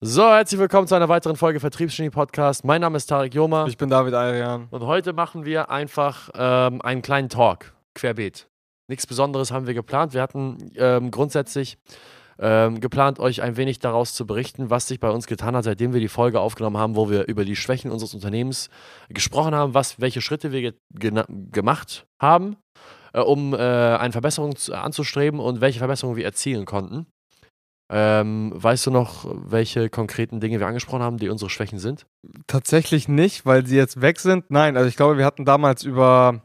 So, herzlich willkommen zu einer weiteren Folge Vertriebsgenie Podcast. Mein Name ist Tarek Joma Ich bin David Ayrian. und heute machen wir einfach ähm, einen kleinen Talk, querbeet. Nichts Besonderes haben wir geplant. Wir hatten ähm, grundsätzlich ähm, geplant, euch ein wenig daraus zu berichten, was sich bei uns getan hat, seitdem wir die Folge aufgenommen haben, wo wir über die Schwächen unseres Unternehmens gesprochen haben, was, welche Schritte wir ge gemacht haben, äh, um äh, eine Verbesserung zu, anzustreben und welche Verbesserungen wir erzielen konnten. Ähm, weißt du noch, welche konkreten Dinge wir angesprochen haben, die unsere Schwächen sind? Tatsächlich nicht, weil sie jetzt weg sind. Nein, also ich glaube, wir hatten damals über,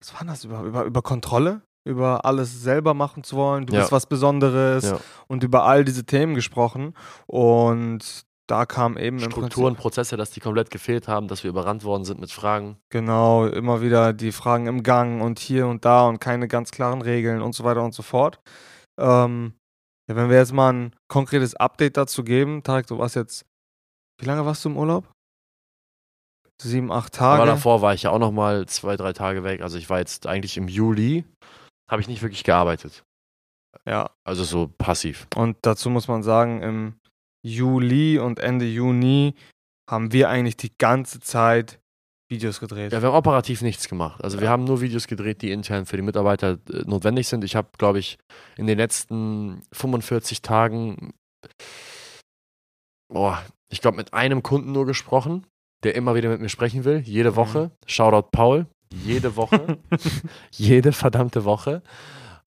was war das, über, über, über Kontrolle, über alles selber machen zu wollen. Du Ja. bist was Besonderes Ja. und über all diese Themen gesprochen. Und da kam eben im Strukturen, Prozesse, dass die komplett gefehlt haben, dass wir überrannt worden sind mit Fragen. genau, immer wieder die Fragen im Gang und hier und da und keine ganz klaren Regeln und so weiter und so fort. Ähm, ja, wenn wir jetzt mal ein konkretes Update dazu geben, Tarek, du warst jetzt, wie lange warst du im Urlaub? Sieben, acht Tage. Aber davor war ich ja auch noch mal zwei, drei Tage weg. Also ich war jetzt eigentlich im Juli, habe ich nicht wirklich gearbeitet. Ja, Also so passiv. und dazu muss man sagen, im Juli und Ende Juni haben wir eigentlich die ganze Zeit Videos gedreht. Ja, wir haben operativ nichts gemacht. Also wir haben nur Videos gedreht, die intern für die Mitarbeiter äh, notwendig sind. Ich habe, glaube ich, in den letzten 45 Tagen, boah, ich glaube, mit einem Kunden nur gesprochen, der immer wieder mit mir sprechen will. Jede Woche. Shoutout Paul. Jede Woche. Jede verdammte Woche.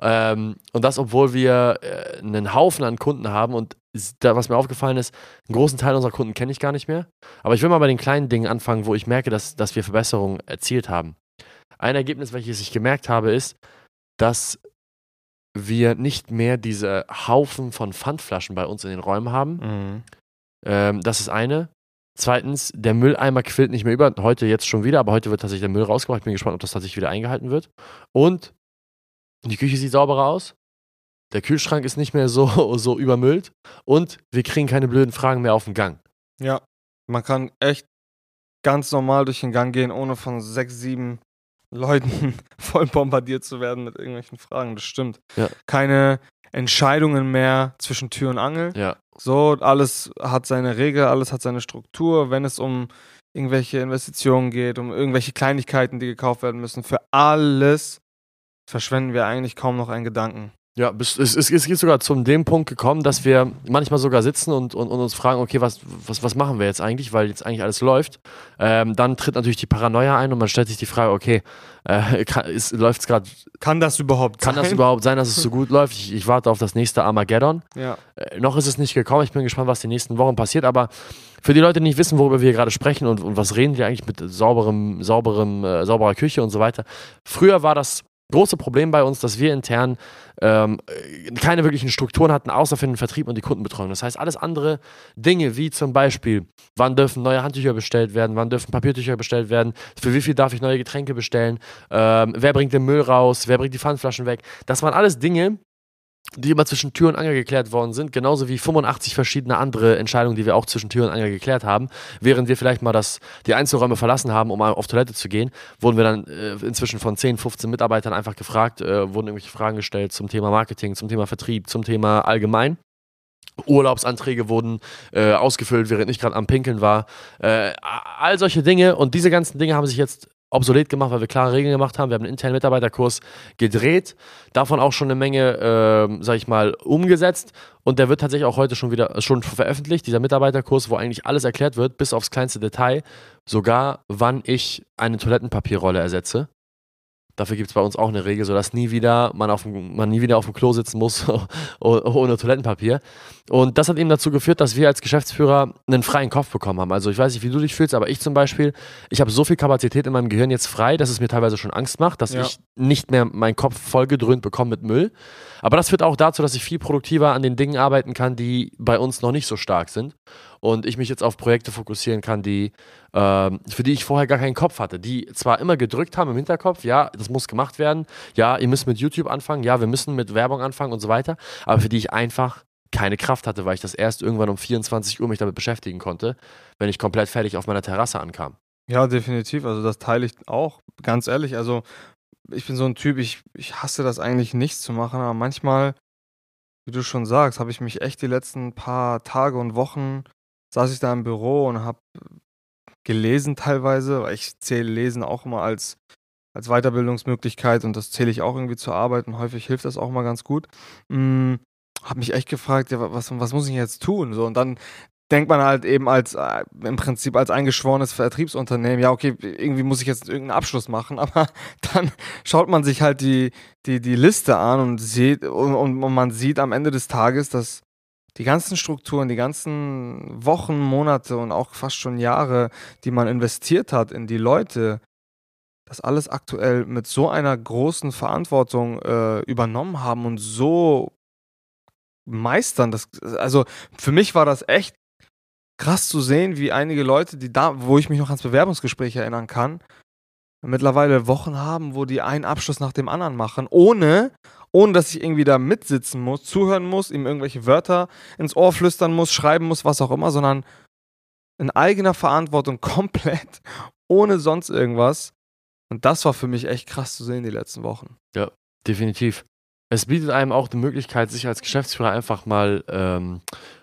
Ähm, und das, obwohl wir äh, einen Haufen an Kunden haben und da, was mir aufgefallen ist, einen großen Teil unserer Kunden kenne ich gar nicht mehr. Aber ich will mal bei den kleinen Dingen anfangen, wo ich merke, dass, dass wir Verbesserungen erzielt haben. Ein Ergebnis, welches ich gemerkt habe, ist, dass wir nicht mehr diese Haufen von Pfandflaschen bei uns in den Räumen haben. Mhm. Ähm, das ist eine. Zweitens, der Mülleimer quillt nicht mehr über. Heute jetzt schon wieder, aber heute wird tatsächlich der Müll rausgebracht. Ich bin gespannt, ob das tatsächlich wieder eingehalten wird. Und die Küche sieht sauberer aus. Der Kühlschrank ist nicht mehr so, so übermüllt. Und wir kriegen keine blöden Fragen mehr auf den Gang. Ja, man kann echt ganz normal durch den Gang gehen, ohne von sechs, sieben Leuten voll bombardiert zu werden mit irgendwelchen Fragen. Das stimmt. Ja. Keine Entscheidungen mehr zwischen Tür und Angel. Ja. So, alles hat seine Regel, alles hat seine Struktur. Wenn es um irgendwelche Investitionen geht, um irgendwelche Kleinigkeiten, die gekauft werden müssen, für alles verschwenden wir eigentlich kaum noch einen Gedanken. Ja, es, es, es ist sogar zu dem Punkt gekommen, dass wir manchmal sogar sitzen und, und, und uns fragen, okay, was, was, was machen wir jetzt eigentlich, weil jetzt eigentlich alles läuft. Ähm, dann tritt natürlich die Paranoia ein und man stellt sich die Frage, okay, äh, läuft es gerade, Kann das überhaupt kann sein? das überhaupt sein, dass es so gut läuft? Ich, ich warte auf das nächste Armageddon. Ja. Äh, noch ist es nicht gekommen, ich bin gespannt, was die nächsten Wochen passiert, aber für die Leute, die nicht wissen, worüber wir gerade sprechen und, und was reden wir eigentlich mit sauberem, sauberem, äh, sauberer Küche und so weiter. Früher war das große Problem bei uns, dass wir intern ähm, äh, keine wirklichen Strukturen hatten, außer für den Vertrieb und die Kundenbetreuung. Das heißt, alles andere Dinge, wie zum Beispiel, wann dürfen neue Handtücher bestellt werden, wann dürfen Papiertücher bestellt werden, für wie viel darf ich neue Getränke bestellen, ähm, wer bringt den Müll raus, wer bringt die Pfandflaschen weg. Das waren alles Dinge, die immer zwischen Tür und Angel geklärt worden sind, genauso wie 85 verschiedene andere Entscheidungen, die wir auch zwischen Tür und Angel geklärt haben. Während wir vielleicht mal das, die Einzelräume verlassen haben, um auf Toilette zu gehen, wurden wir dann äh, inzwischen von 10, 15 Mitarbeitern einfach gefragt, äh, wurden irgendwelche Fragen gestellt zum Thema Marketing, zum Thema Vertrieb, zum Thema allgemein. Urlaubsanträge wurden äh, ausgefüllt, während ich gerade am Pinkeln war. Äh, all solche Dinge und diese ganzen Dinge haben sich jetzt obsolet gemacht, weil wir klare Regeln gemacht haben. Wir haben einen internen Mitarbeiterkurs gedreht, davon auch schon eine Menge, äh, sag ich mal, umgesetzt. Und der wird tatsächlich auch heute schon wieder schon veröffentlicht, dieser Mitarbeiterkurs, wo eigentlich alles erklärt wird, bis aufs kleinste Detail. Sogar, wann ich eine Toilettenpapierrolle ersetze. Dafür gibt es bei uns auch eine Regel, sodass nie wieder man, auf dem, man nie wieder auf dem Klo sitzen muss ohne Toilettenpapier. Und das hat eben dazu geführt, dass wir als Geschäftsführer einen freien Kopf bekommen haben. Also ich weiß nicht, wie du dich fühlst, aber ich zum Beispiel, ich habe so viel Kapazität in meinem Gehirn jetzt frei, dass es mir teilweise schon Angst macht, dass Ja. ich nicht mehr meinen Kopf vollgedröhnt bekomme mit Müll. Aber das führt auch dazu, dass ich viel produktiver an den Dingen arbeiten kann, die bei uns noch nicht so stark sind. Und ich mich jetzt auf Projekte fokussieren kann, die, ähm, für die ich vorher gar keinen Kopf hatte, die zwar immer gedrückt haben im Hinterkopf, ja, das muss gemacht werden, ja, ihr müsst mit YouTube anfangen, ja, wir müssen mit Werbung anfangen und so weiter, aber für die ich einfach keine Kraft hatte, weil ich das erst irgendwann um 24 Uhr mich damit beschäftigen konnte, wenn ich komplett fertig auf meiner Terrasse ankam. Ja, definitiv. Also das teile ich auch. Ganz ehrlich, also ich bin so ein Typ, ich, ich hasse das eigentlich nichts zu machen, aber manchmal wie du schon sagst, habe ich mich echt die letzten paar Tage und Wochen saß ich da im Büro und habe gelesen teilweise, weil ich zähle Lesen auch immer als, als Weiterbildungsmöglichkeit und das zähle ich auch irgendwie zur Arbeit und häufig hilft das auch mal ganz gut. Hm, habe mich echt gefragt, ja, was, was muss ich jetzt tun? So, und dann denkt man halt eben als äh, im Prinzip als eingeschworenes Vertriebsunternehmen, ja, okay, irgendwie muss ich jetzt irgendeinen Abschluss machen, aber dann schaut man sich halt die, die, die Liste an und sieht, und, und man sieht am Ende des Tages, dass die ganzen Strukturen, die ganzen Wochen, Monate und auch fast schon Jahre, die man investiert hat in die Leute, das alles aktuell mit so einer großen Verantwortung äh, übernommen haben und so meistern. Das, also für mich war das echt krass zu sehen, wie einige Leute, die da, wo ich mich noch ans Bewerbungsgespräch erinnern kann, mittlerweile Wochen haben, wo die einen Abschluss nach dem anderen machen, ohne, ohne dass ich irgendwie da mitsitzen muss, zuhören muss, ihm irgendwelche Wörter ins Ohr flüstern muss, schreiben muss, was auch immer, sondern in eigener Verantwortung komplett, ohne sonst irgendwas. Und das war für mich echt krass zu sehen die letzten Wochen. Ja, definitiv. Es bietet einem auch die Möglichkeit, sich als Geschäftsführer einfach mal ähm,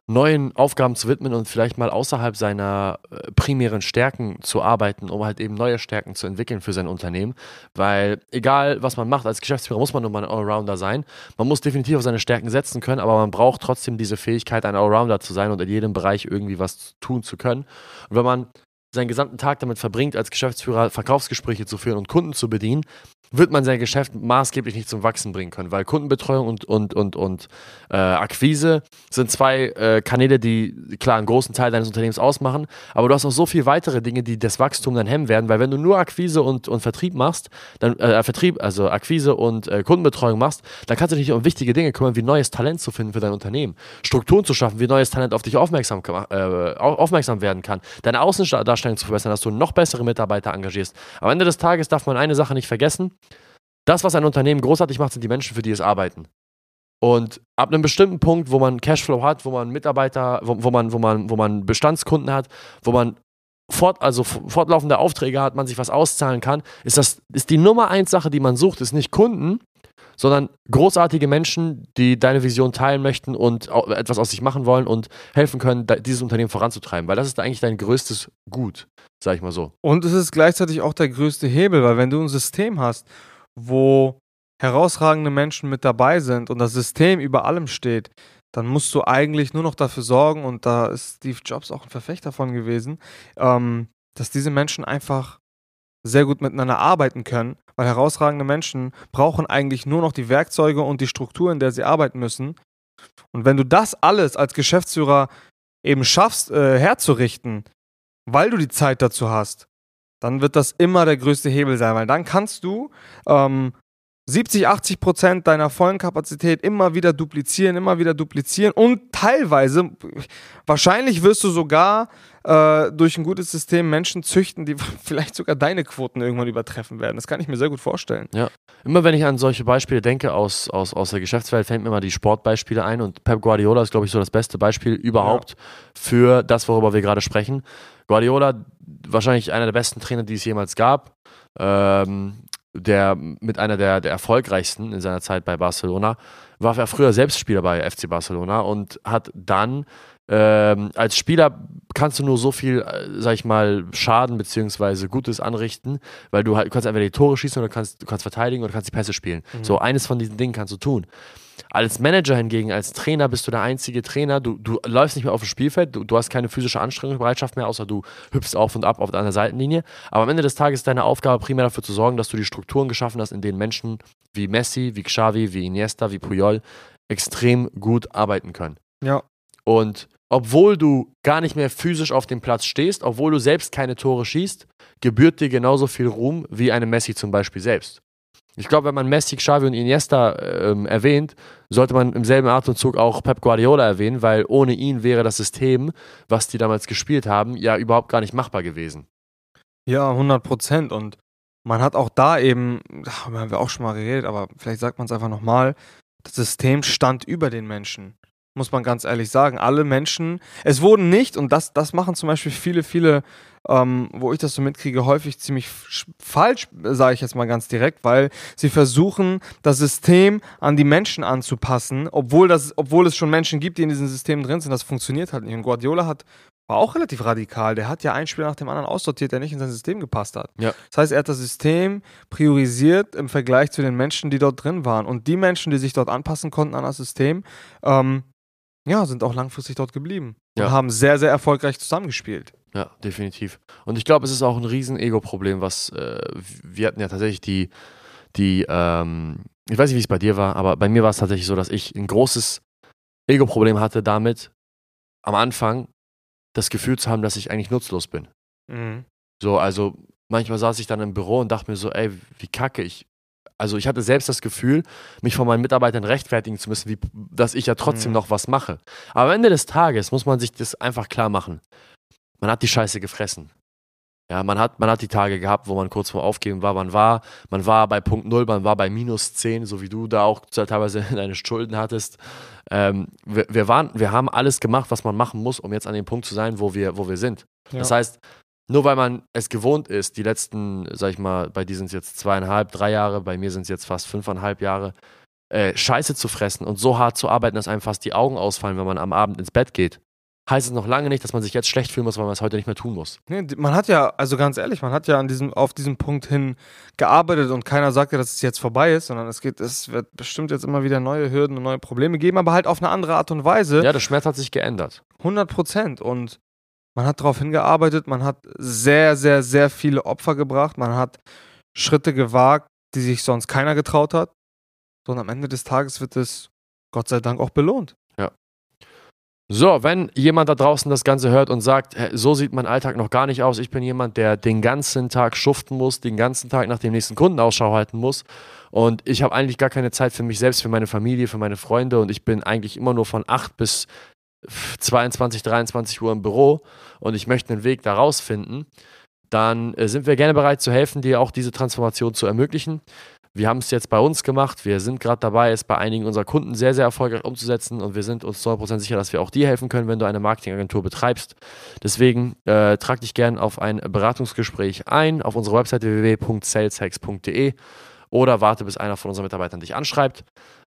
neuen Aufgaben zu widmen und vielleicht mal außerhalb seiner äh, primären Stärken zu arbeiten, um halt eben neue Stärken zu entwickeln für sein Unternehmen. Weil egal, was man macht, als Geschäftsführer muss man nur mal ein Allrounder sein. Man muss definitiv auf seine Stärken setzen können, aber man braucht trotzdem diese Fähigkeit, ein Allrounder zu sein und in jedem Bereich irgendwie was tun zu können. Und wenn man seinen gesamten Tag damit verbringt, als Geschäftsführer Verkaufsgespräche zu führen und Kunden zu bedienen, wird man sein Geschäft maßgeblich nicht zum Wachsen bringen können, weil Kundenbetreuung und, und, und, und äh, Akquise sind zwei äh, Kanäle, die klar einen großen Teil deines Unternehmens ausmachen, aber du hast auch so viele weitere Dinge, die das Wachstum dann hemmen werden, weil wenn du nur Akquise und, und Vertrieb machst, dann äh, Vertrieb, also Akquise und äh, Kundenbetreuung machst, dann kannst du dich um wichtige Dinge kümmern, wie neues Talent zu finden für dein Unternehmen, Strukturen zu schaffen, wie neues Talent auf dich aufmerksam, äh, aufmerksam werden kann, deine Außendarstellung zu verbessern, dass du noch bessere Mitarbeiter engagierst. Am Ende des Tages darf man eine Sache nicht vergessen, das, was ein Unternehmen großartig macht, sind die Menschen, für die es arbeiten. Und ab einem bestimmten Punkt, wo man Cashflow hat, wo man Mitarbeiter, wo, wo, man, wo, man, wo man Bestandskunden hat, wo man fort, also fortlaufende Aufträge hat, man sich was auszahlen kann, ist das ist die Nummer eins Sache, die man sucht, ist nicht Kunden, sondern großartige Menschen, die deine Vision teilen möchten und etwas aus sich machen wollen und helfen können, dieses Unternehmen voranzutreiben, weil das ist eigentlich dein größtes Gut, sag ich mal so. Und es ist gleichzeitig auch der größte Hebel, weil wenn du ein System hast, wo herausragende Menschen mit dabei sind und das System über allem steht, dann musst du eigentlich nur noch dafür sorgen, und da ist Steve Jobs auch ein Verfechter von gewesen, ähm, dass diese Menschen einfach sehr gut miteinander arbeiten können, weil herausragende Menschen brauchen eigentlich nur noch die Werkzeuge und die Struktur, in der sie arbeiten müssen. Und wenn du das alles als Geschäftsführer eben schaffst, äh, herzurichten, weil du die Zeit dazu hast, dann wird das immer der größte Hebel sein, weil dann kannst du ähm, 70, 80 Prozent deiner vollen Kapazität immer wieder duplizieren, immer wieder duplizieren und teilweise, wahrscheinlich wirst du sogar äh, durch ein gutes System Menschen züchten, die vielleicht sogar deine Quoten irgendwann übertreffen werden. Das kann ich mir sehr gut vorstellen. Ja, immer wenn ich an solche Beispiele denke aus, aus, aus der Geschäftswelt, fällt mir immer die Sportbeispiele ein und Pep Guardiola ist, glaube ich, so das beste Beispiel überhaupt ja. für das, worüber wir gerade sprechen. Guardiola, wahrscheinlich einer der besten Trainer, die es jemals gab. Ähm, der mit einer der, der erfolgreichsten in seiner Zeit bei Barcelona, war er früher selbst Spieler bei FC Barcelona und hat dann ähm, als Spieler kannst du nur so viel, äh, sag ich mal, Schaden bzw. Gutes anrichten, weil du halt, du kannst entweder die Tore schießen oder kannst, du kannst verteidigen oder kannst die Pässe spielen. Mhm. So, eines von diesen Dingen kannst du tun. Als Manager hingegen, als Trainer bist du der einzige Trainer. Du, du läufst nicht mehr auf dem Spielfeld, du, du hast keine physische Anstrengungsbereitschaft mehr, außer du hüpfst auf und ab auf einer Seitenlinie. Aber am Ende des Tages ist deine Aufgabe primär dafür zu sorgen, dass du die Strukturen geschaffen hast, in denen Menschen wie Messi, wie Xavi, wie Iniesta, wie Puyol extrem gut arbeiten können. Ja. Und obwohl du gar nicht mehr physisch auf dem Platz stehst, obwohl du selbst keine Tore schießt, gebührt dir genauso viel Ruhm wie einem Messi zum Beispiel selbst. Ich glaube, wenn man Messi, Xavi und Iniesta ähm, erwähnt, sollte man im selben Atemzug auch Pep Guardiola erwähnen, weil ohne ihn wäre das System, was die damals gespielt haben, ja überhaupt gar nicht machbar gewesen. Ja, 100 Prozent. Und man hat auch da eben, darüber haben wir auch schon mal geredet, aber vielleicht sagt man es einfach nochmal, das System stand über den Menschen. Muss man ganz ehrlich sagen. Alle Menschen, es wurden nicht, und das, das machen zum Beispiel viele, viele, ähm, wo ich das so mitkriege, häufig ziemlich falsch, sage ich jetzt mal ganz direkt, weil sie versuchen, das System an die Menschen anzupassen, obwohl, das, obwohl es schon Menschen gibt, die in diesem System drin sind. Das funktioniert halt nicht. Und Guardiola hat war auch relativ radikal. Der hat ja einen Spieler nach dem anderen aussortiert, der nicht in sein System gepasst hat. Ja. Das heißt, er hat das System priorisiert im Vergleich zu den Menschen, die dort drin waren. Und die Menschen, die sich dort anpassen konnten an das System, ähm, ja, sind auch langfristig dort geblieben und Ja. haben sehr, sehr erfolgreich zusammengespielt. Ja, definitiv. Und ich glaube, es ist auch ein riesen Ego-Problem, was äh, wir hatten ja tatsächlich die, die, ähm, ich weiß nicht, wie es bei dir war, aber bei mir war es tatsächlich so, dass ich ein großes Ego-Problem hatte damit, am Anfang das Gefühl zu haben, dass ich eigentlich nutzlos bin. So, also manchmal saß ich dann im Büro und dachte mir so, ey, wie kacke ich. Also ich hatte selbst das Gefühl, mich von meinen Mitarbeitern rechtfertigen zu müssen, wie, dass ich ja trotzdem Mhm. noch was mache. Aber am Ende des Tages muss man sich das einfach klar machen. Man hat die Scheiße gefressen. Ja, man hat, man hat die Tage gehabt, wo man kurz vor Aufgeben war. Man war, man war bei Punkt Null, man war bei minus 10, so wie du da auch teilweise deine Schulden hattest. Ähm, wir, wir, waren, wir haben alles gemacht, was man machen muss, um jetzt an dem Punkt zu sein, wo wir, wo wir sind. Ja. Das heißt, nur weil man es gewohnt ist, die letzten, sag ich mal, bei dir sind es jetzt zweieinhalb, drei Jahre, bei mir sind es jetzt fast fünfeinhalb Jahre, äh, Scheiße zu fressen und so hart zu arbeiten, dass einem fast die Augen ausfallen, wenn man am Abend ins Bett geht, heißt es noch lange nicht, dass man sich jetzt schlecht fühlen muss, weil man es heute nicht mehr tun muss. Nee, man hat ja, also ganz ehrlich, man hat ja an diesem, auf diesem Punkt hin gearbeitet und keiner sagt ja, dass es jetzt vorbei ist, sondern es geht, es wird bestimmt jetzt immer wieder neue Hürden und neue Probleme geben, aber halt auf eine andere Art und Weise. Ja, der Schmerz hat sich geändert. 100 Prozent. Und man hat darauf hingearbeitet, man hat sehr, sehr, sehr viele Opfer gebracht, man hat Schritte gewagt, die sich sonst keiner getraut hat. So, und am Ende des Tages wird es Gott sei Dank auch belohnt. So, wenn jemand da draußen das Ganze hört und sagt, "Hä, so sieht mein Alltag noch gar nicht aus, ich bin jemand, der den ganzen Tag schuften muss, den ganzen Tag nach dem nächsten Kunden Ausschau halten muss und ich habe eigentlich gar keine Zeit für mich selbst, für meine Familie, für meine Freunde und ich bin eigentlich immer nur von 8 bis 22, 23 Uhr im Büro und ich möchte einen Weg da rausfinden, dann äh, sind wir gerne bereit zu helfen, dir auch diese Transformation zu ermöglichen. Wir haben es jetzt bei uns gemacht. Wir sind gerade dabei, es bei einigen unserer Kunden sehr, sehr erfolgreich umzusetzen und wir sind uns 100% sicher, dass wir auch dir helfen können, wenn du eine Marketingagentur betreibst. Deswegen äh, trag dich gerne auf ein Beratungsgespräch ein auf unserer Webseite www.saleshacks.de oder warte, bis einer von unseren Mitarbeitern dich anschreibt.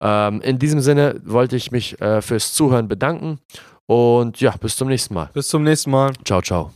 Ähm, in diesem Sinne wollte ich mich äh, fürs Zuhören bedanken und ja, bis zum nächsten Mal. Bis zum nächsten Mal. Ciao, ciao.